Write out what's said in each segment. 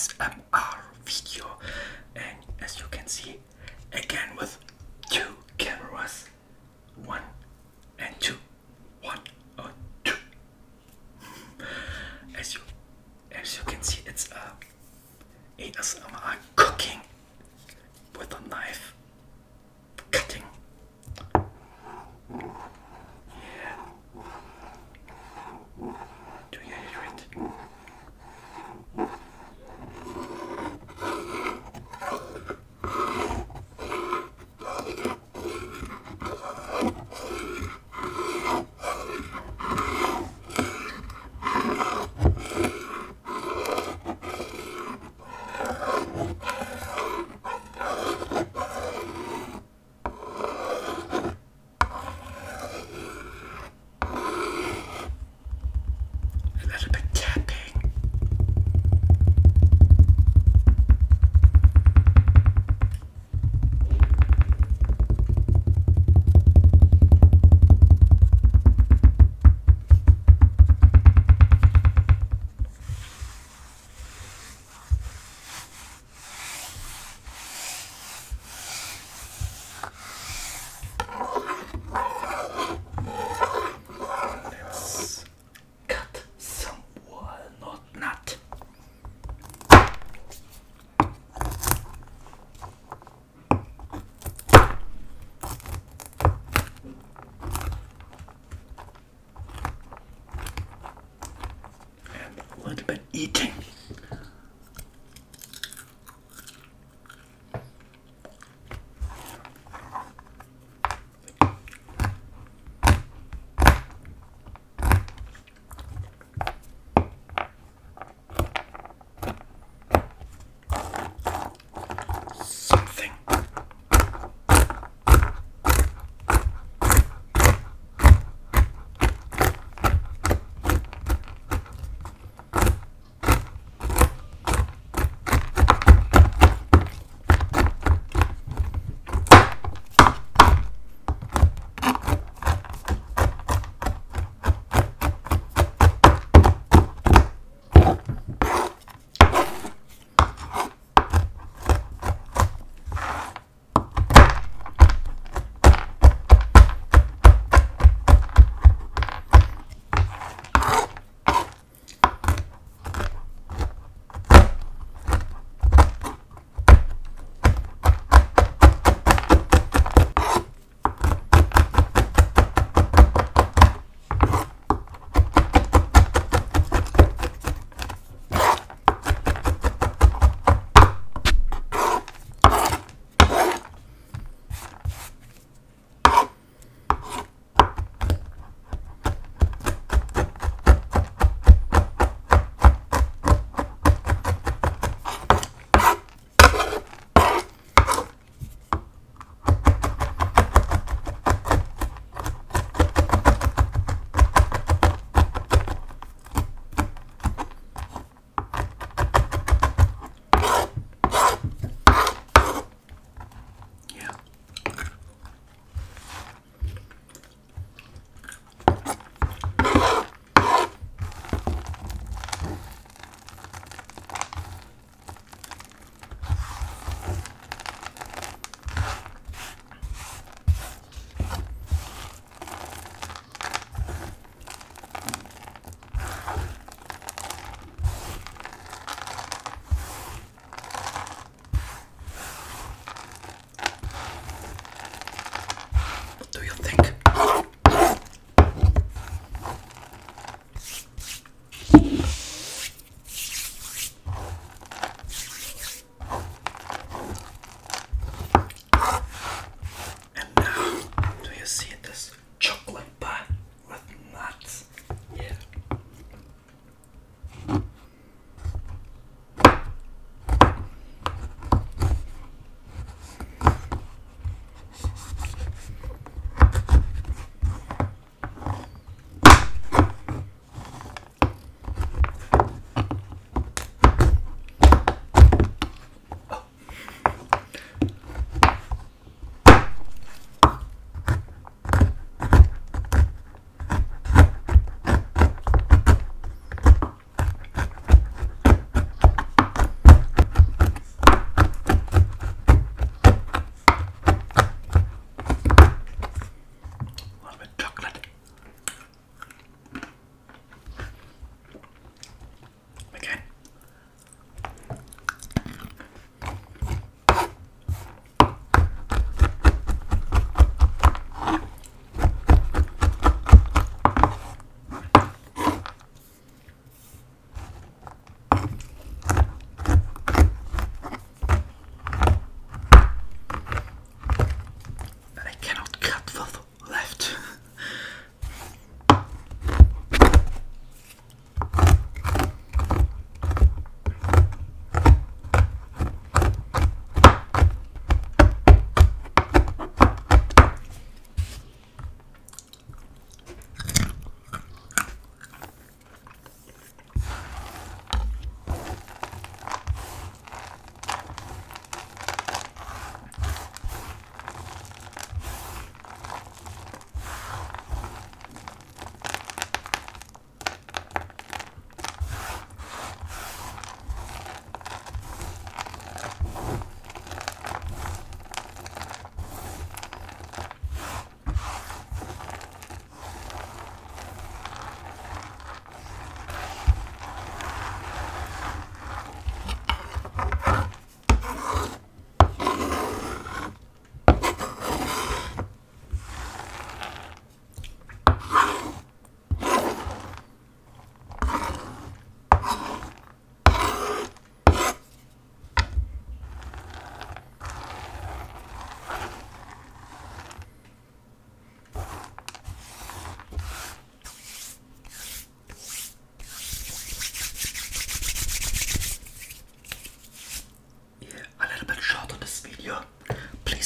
ASMR video, and as you can see, again with two cameras, one and two, one or two. As you as you can see, it's a ASMR cooking with a knife, cutting. Yeah. Do you hear it? A little bit tapping. Let's cut some walnut nut. Bit eating.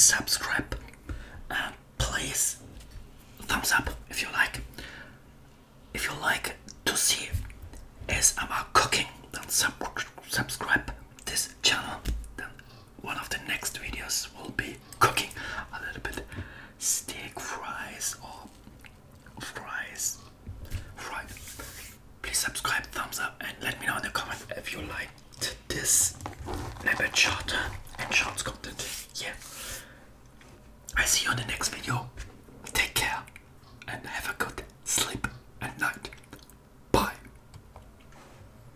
subscribe and please thumbs up if you like. If you like to see ASMR cooking, then sub subscribe this channel. Then one of the next videos will be cooking a little bit steak fries or fries. Fries. Please subscribe, thumbs up, and let me know